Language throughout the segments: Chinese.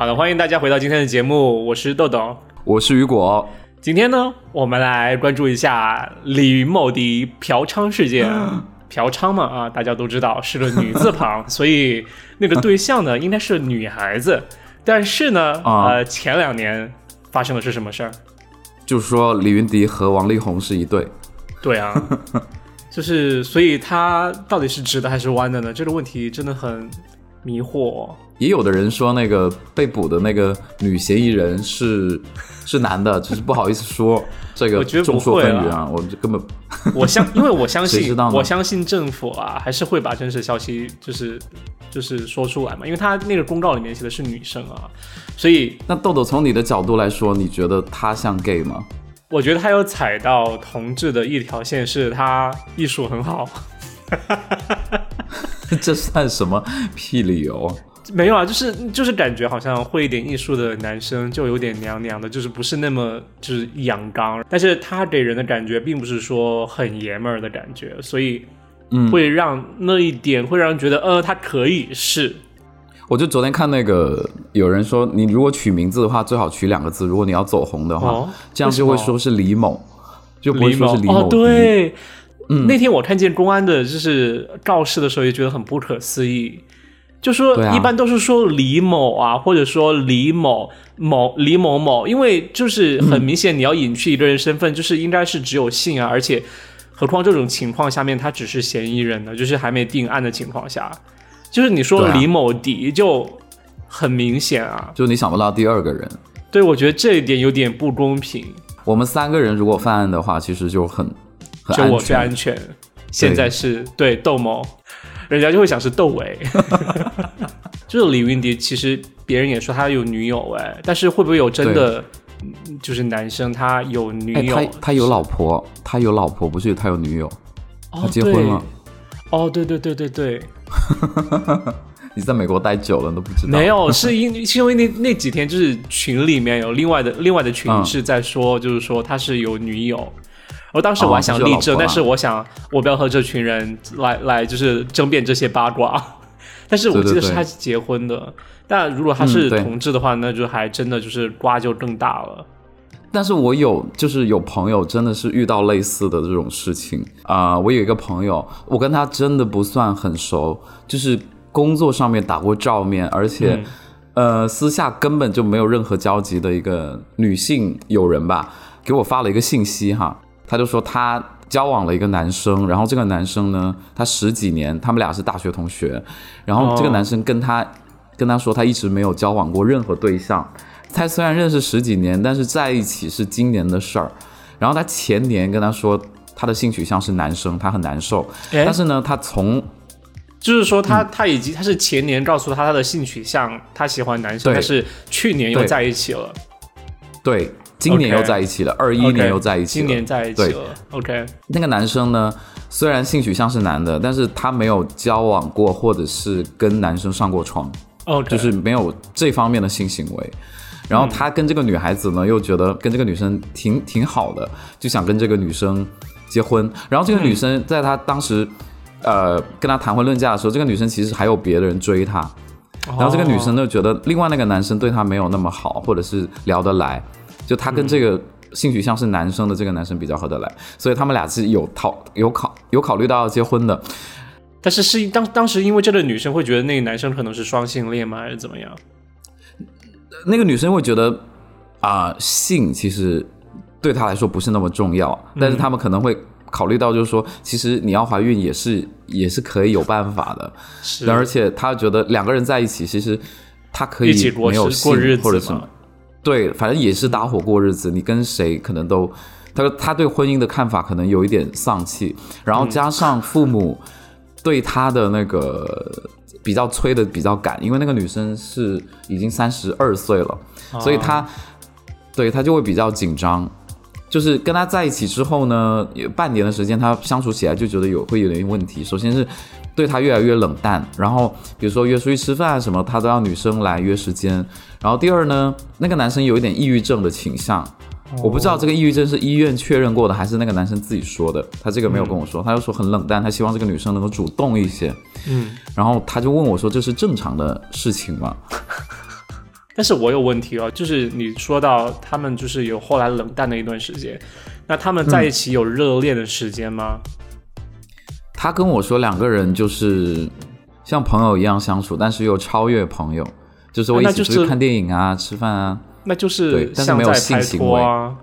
好的，欢迎大家回到今天的节目，我是豆豆，我是雨果。今天呢，我们来关注一下李云某的嫖娼事件。嫖娼嘛，啊，大家都知道是个女字旁，所以那个对象呢，应该是女孩子。但是呢，呃，前两年发生的是什么事儿？就是说李云迪和王力宏是一对。对啊，就是所以他到底是直的还是弯的呢？这个问题真的很迷惑。也有的人说，那个被捕的那个女嫌疑人是 是男的，只是不好意思说。这个众说纷纭啊，我们就根本 我相，因为我相信，我相信政府啊，还是会把真实消息就是就是说出来嘛。因为他那个公告里面写的是女生啊，所以那豆豆从你的角度来说，你觉得他像 gay 吗？我觉得他有踩到同志的一条线，是他艺术很好。这算什么屁理由？没有啊，就是就是感觉好像会一点艺术的男生就有点娘娘的，就是不是那么就是阳刚，但是他给人的感觉并不是说很爷们儿的感觉，所以嗯，会让那一点会让人觉得呃，他可以是。我就昨天看那个有人说，你如果取名字的话，最好取两个字，如果你要走红的话，这样就会说是李某，就不会说是李某。对，嗯，那天我看见公安的就是告示的时候，也觉得很不可思议。就说一般都是说李某啊，或者说李某某李某某，因为就是很明显你要隐去一个人身份，就是应该是只有姓啊，而且何况这种情况下面他只是嫌疑人呢，就是还没定案的情况下，就是你说李某迪就很明显啊，就你想不到第二个人，对我觉得这一点有点不公平。我们三个人如果犯案的话，其实就很就我最安全。现在是对窦某。人家就会想是窦唯，就 是李云迪。其实别人也说他有女友哎，但是会不会有真的就是男生他有女友？他他有老婆，他有老婆，不是他有女友，他结婚了。哦，对对对对对。你在美国待久了都不知道？没有，是因是因为那那几天就是群里面有另外的另外的群是在说，就是说他是有女友。我当时我还想立正，但是我想我不要和这群人来来就是争辩这些八卦。但是我记得是他结婚的，但如果他是同志的话，那就还真的就是瓜就更大了。但是我有就是有朋友真的是遇到类似的这种事情啊，我有一个朋友，我跟他真的不算很熟，就是工作上面打过照面，而且呃私下根本就没有任何交集的一个女性友人吧，给我发了一个信息哈。他就说他交往了一个男生，然后这个男生呢，他十几年，他们俩是大学同学，然后这个男生跟他跟他说他一直没有交往过任何对象，他虽然认识十几年，但是在一起是今年的事儿，然后他前年跟他说他的性取向是男生，他很难受，但是呢，他从就是说他他已经他是前年告诉他他的性取向，他喜欢男生，但是去年又在一起了，对。今年又在一起了，二一年又在一起了。今年在一起了。OK，那个男生呢，虽然性取向是男的，但是他没有交往过，或者是跟男生上过床。OK，就是没有这方面的性行为。然后他跟这个女孩子呢，又觉得跟这个女生挺挺好的，就想跟这个女生结婚。然后这个女生在他当时，呃，跟他谈婚论嫁的时候，这个女生其实还有别的人追他。然后这个女生就觉得另外那个男生对她没有那么好，或者是聊得来。就他跟这个性取向是男生的这个男生比较合得来，所以他们俩是有讨有考有考虑到要结婚的。但是是当当时因为这个女生会觉得那个男生可能是双性恋吗，还是怎么样？那个女生会觉得啊，性其实对她来说不是那么重要，但是他们可能会考虑到，就是说，其实你要怀孕也是也是可以有办法的。是，而且她觉得两个人在一起，其实她可以没有性或者什么。对，反正也是搭伙过日子。你跟谁可能都，他说他对婚姻的看法可能有一点丧气，然后加上父母对他的那个比较催的比较赶，因为那个女生是已经三十二岁了，所以他对他就会比较紧张。就是跟他在一起之后呢，有半年的时间，他相处起来就觉得有会有点问题。首先是对他越来越冷淡，然后比如说约出去吃饭什么，他都要女生来约时间。然后第二呢，那个男生有一点抑郁症的倾向，我不知道这个抑郁症是医院确认过的，还是那个男生自己说的。他这个没有跟我说，他就说很冷淡，他希望这个女生能够主动一些。嗯，然后他就问我说：“这是正常的事情吗？”但是我有问题哦，就是你说到他们就是有后来冷淡的一段时间，那他们在一起有热恋的时间吗？他跟我说两个人就是像朋友一样相处，但是又超越朋友，就是我一起出去看电影啊、吃饭啊，那就是对，但是没有性行为啊。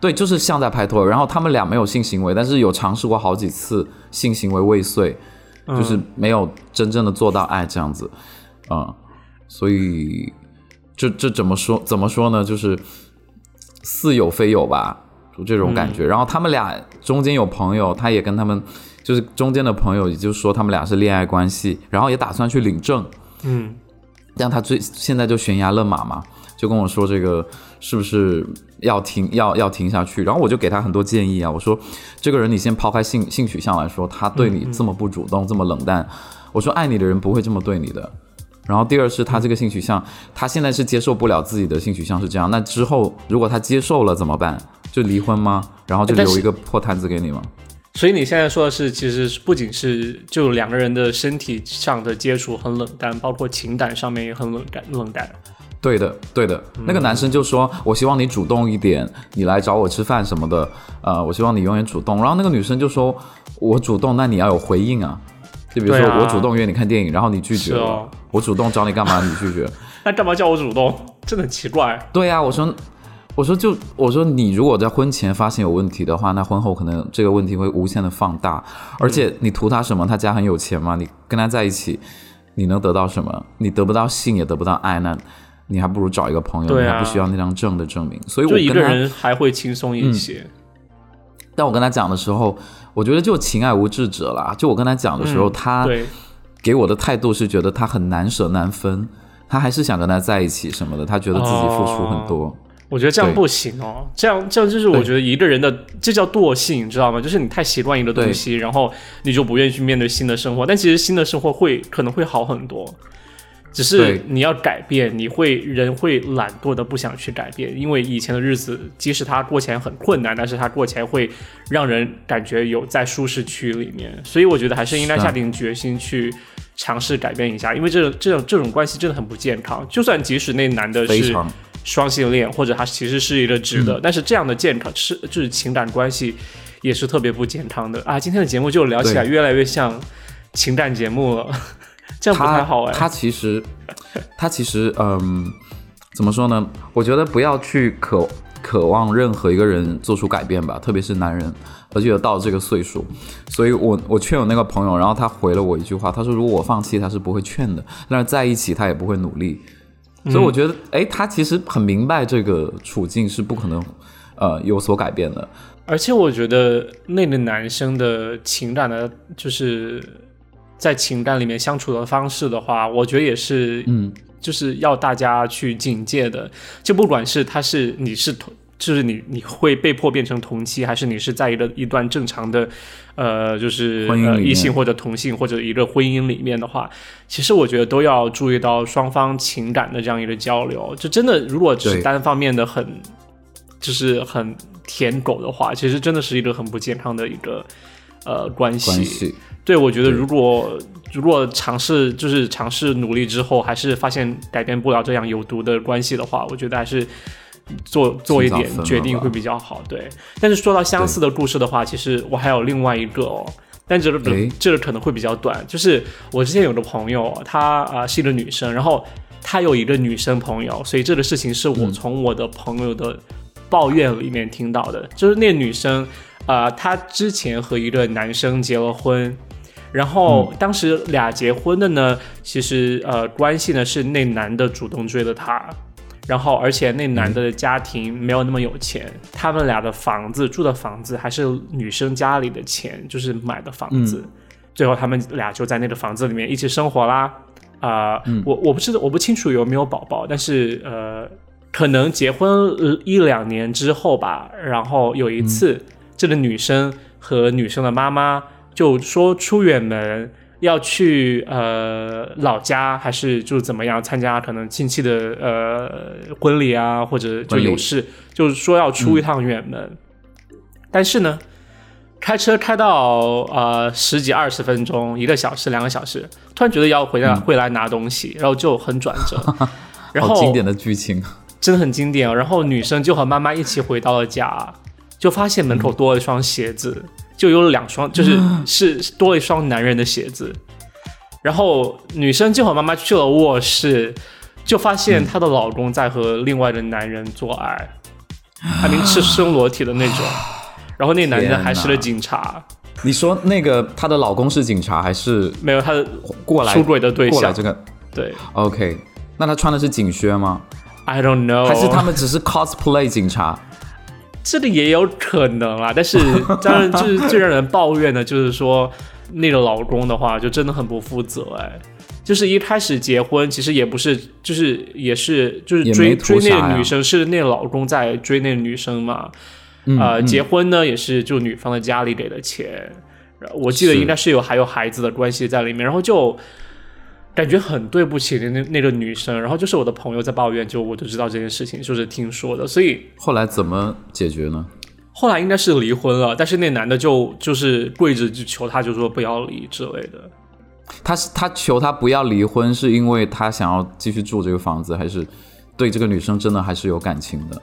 对，就是像在拍拖，然后他们俩没有性行为，但是有尝试过好几次性行为未遂，就是没有真正的做到爱这样子，嗯，所以这这怎么说怎么说呢？就是似有非有吧，就这种感觉。然后他们俩中间有朋友，他也跟他们就是中间的朋友，也就是说他们俩是恋爱关系，然后也打算去领证，嗯，但他最现在就悬崖勒马嘛，就跟我说这个是不是？要停，要要停下去，然后我就给他很多建议啊。我说，这个人你先抛开性性取向来说，他对你这么不主动，这么冷淡，我说爱你的人不会这么对你的。然后第二是他这个性取向，他现在是接受不了自己的性取向是这样，那之后如果他接受了怎么办？就离婚吗？然后就留一个破摊子给你吗？所以你现在说的是，其实不仅是就两个人的身体上的接触很冷淡，包括情感上面也很冷淡，冷淡。对的，对的，那个男生就说：“我希望你主动一点，你来找我吃饭什么的，呃，我希望你永远主动。”然后那个女生就说：“我主动，那你要有回应啊，就比如说我主动约你看电影，然后你拒绝了，我主动找你干嘛，你拒绝，那干嘛叫我主动？真的很奇怪。”对呀，我说，我说就我说你如果在婚前发现有问题的话，那婚后可能这个问题会无限的放大，而且你图他什么？他家很有钱吗？你跟他在一起，你能得到什么？你得不到性，也得不到爱，那。你还不如找一个朋友，你还不需要那张证的证明，所以我一个人还会轻松一些。但我跟他讲的时候，我觉得就情爱无智者啦。就我跟他讲的时候，他给我的态度是觉得他很难舍难分，他还是想跟他在一起什么的，他觉得自己付出很多。我觉得这样不行哦，这样这样就是我觉得一个人的这叫惰性，你知道吗？就是你太习惯一个东西，然后你就不愿意去面对新的生活，但其实新的生活会可能会好很多。只是你要改变，你会人会懒惰的不想去改变，因为以前的日子，即使他过起来很困难，但是他过起来会让人感觉有在舒适区里面，所以我觉得还是应该下定决心去尝试改变一下，因为这种这种这种关系真的很不健康。就算即使那男的是双性恋，或者他其实是一个直的，但是这样的健康是就是情感关系也是特别不健康的啊！今天的节目就聊起来越来越像情感节目了。这样不太好哎。他其实，他其实，嗯，怎么说呢？我觉得不要去渴渴望任何一个人做出改变吧，特别是男人，而且到这个岁数。所以我我劝我那个朋友，然后他回了我一句话，他说：“如果我放弃，他是不会劝的；但是在一起，他也不会努力。”所以我觉得，哎，他其实很明白这个处境是不可能，呃，有所改变的。而且我觉得那个男生的情感的，就是。在情感里面相处的方式的话，我觉得也是，嗯，就是要大家去警戒的。就不管是他是你是同，就是你你会被迫变成同妻，还是你是在一个一段正常的，呃，就是异性或者同性或者一个婚姻里面的话，其实我觉得都要注意到双方情感的这样一个交流。就真的如果只是单方面的很，就是很舔狗的话，其实真的是一个很不健康的一个呃关系。对，我觉得如果如果尝试就是尝试努力之后，还是发现改变不了这样有毒的关系的话，我觉得还是做做一点决定会比较好。对，但是说到相似的故事的话，其实我还有另外一个哦，但这个这个可能会比较短。就是我之前有个朋友，她啊是一个女生，然后她有一个女生朋友，所以这个事情是我从我的朋友的抱怨里面听到的，就是那女生啊，她之前和一个男生结了婚。然后当时俩结婚的呢，其实呃关系呢是那男的主动追的她，然后而且那男的家庭没有那么有钱，他们俩的房子住的房子还是女生家里的钱就是买的房子，最后他们俩就在那个房子里面一起生活啦。啊，我我不知道我不清楚有没有宝宝，但是呃可能结婚一两年之后吧，然后有一次这个女生和女生的妈妈。就说出远门要去呃老家，还是就怎么样参加可能亲戚的呃婚礼啊，或者就有事，就是说要出一趟远门。但是呢，开车开到呃十几二十分钟，一个小时两个小时，突然觉得要回来回来拿东西，然后就很转折。然后经典的剧情，真的很经典。然后女生就和妈妈一起回到了家，就发现门口多了一双鞋子，就有两双，就是是多了一双男人的鞋子。然后女生就和妈妈去了卧室，就发现她的老公在和另外的男人做爱，还明赤身裸体的那种。然后那男人还是个警察。你说那个她的老公是警察还是没有？他的过来出轨的对象这个对，OK。那他穿的是警靴吗？I don't know。还是他们只是 cosplay 警察？这个也有可能啊。但是 当然，就是最让人抱怨的就是说。那个老公的话就真的很不负责哎，就是一开始结婚其实也不是，就是也是就是追追那个女生是那个老公在追那个女生嘛，呃，结婚呢也是就女方的家里给的钱，我记得应该是有还有孩子的关系在里面，然后就感觉很对不起那那个女生，然后就是我的朋友在抱怨，就我就知道这件事情就是听说的，所以后来怎么解决呢？后来应该是离婚了，但是那男的就就是跪着就求他，就说不要离之类的。他是他求他不要离婚，是因为他想要继续住这个房子，还是对这个女生真的还是有感情的？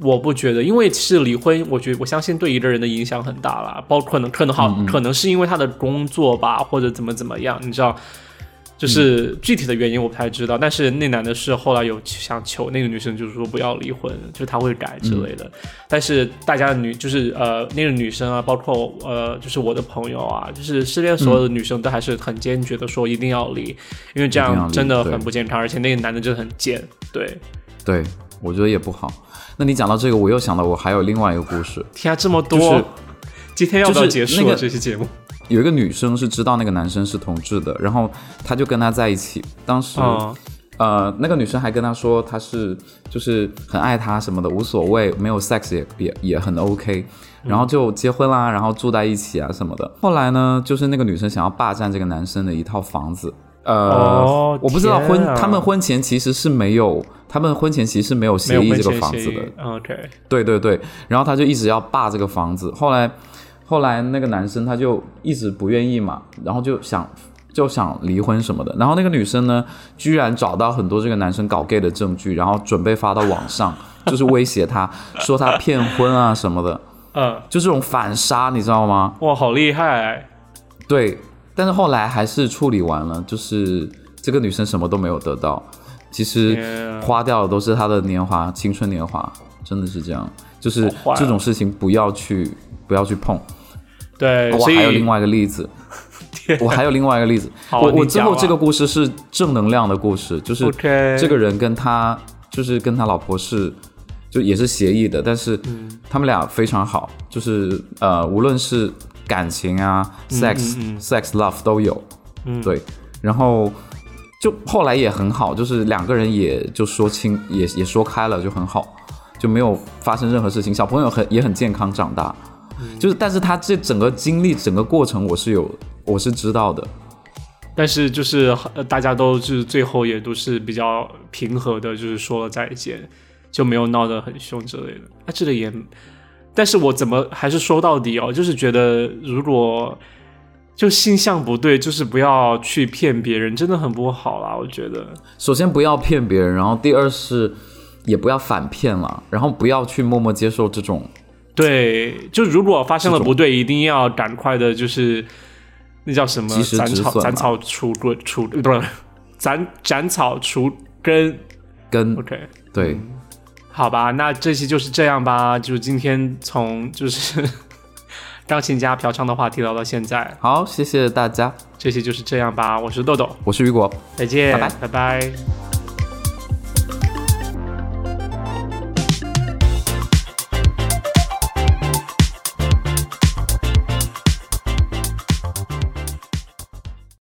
我不觉得，因为是离婚，我觉得我相信对一个人的影响很大了，包括可能可能好，可能是因为他的工作吧，或者怎么怎么样，你知道。就是具体的原因我不太知道，但是那男的是后来有想求那个女生，就是说不要离婚，就是他会改之类的。但是大家的女就是呃那个女生啊，包括呃就是我的朋友啊，就是身边所有的女生都还是很坚决的说一定要离，因为这样真的很不健康，而且那个男的真的很贱。对，对，我觉得也不好。那你讲到这个，我又想到我还有另外一个故事。天啊，这么多！今天要不要结束这期节目？有一个女生是知道那个男生是同志的，然后她就跟他在一起。当时，呃，那个女生还跟他说，他是就是很爱他什么的，无所谓，没有 sex 也也也很 OK。然后就结婚啦，然后住在一起啊什么的。后来呢，就是那个女生想要霸占这个男生的一套房子。呃，我不知道婚他们婚前其实是没有，他们婚前其实是没有协议这个房子的。OK，对对对，然后他就一直要霸这个房子。后来。后来那个男生他就一直不愿意嘛，然后就想就想离婚什么的。然后那个女生呢，居然找到很多这个男生搞 gay 的证据，然后准备发到网上，就是威胁他说他骗婚啊什么的。嗯，就这种反杀，你知道吗？哇，好厉害！对，但是后来还是处理完了，就是这个女生什么都没有得到，其实花掉的都是她的年华、青春年华，真的是这样。就是这种事情不要去不要去碰。对，我还有另外一个例子，我还有另外一个例子。我我最后这个故事是正能量的故事，就是这个人跟他就是跟他老婆是就也是协议的，但是他们俩非常好，就是呃无论是感情啊，sex sex love 都有，对，然后就后来也很好，就是两个人也就说清也也说开了，就很好，就没有发生任何事情，小朋友很也很健康长大。就是，但是他这整个经历、整个过程，我是有，我是知道的。但是就是大家都是最后也都是比较平和的，就是说了再见，就没有闹得很凶之类的。啊，这个也，但是我怎么还是说到底哦，就是觉得如果就性向不对，就是不要去骗别人，真的很不好啦。我觉得，首先不要骗别人，然后第二是也不要反骗了，然后不要去默默接受这种。对，就如果发生了不对，一定要赶快的，就是那叫什么？斩草斩草除根除不是斩斩草除根根。OK，对，好吧，那这期就是这样吧。就今天从就是 钢琴家嫖娼的话题聊到现在。好，谢谢大家，这期就是这样吧。我是豆豆，我是雨果，再见，拜拜，拜拜。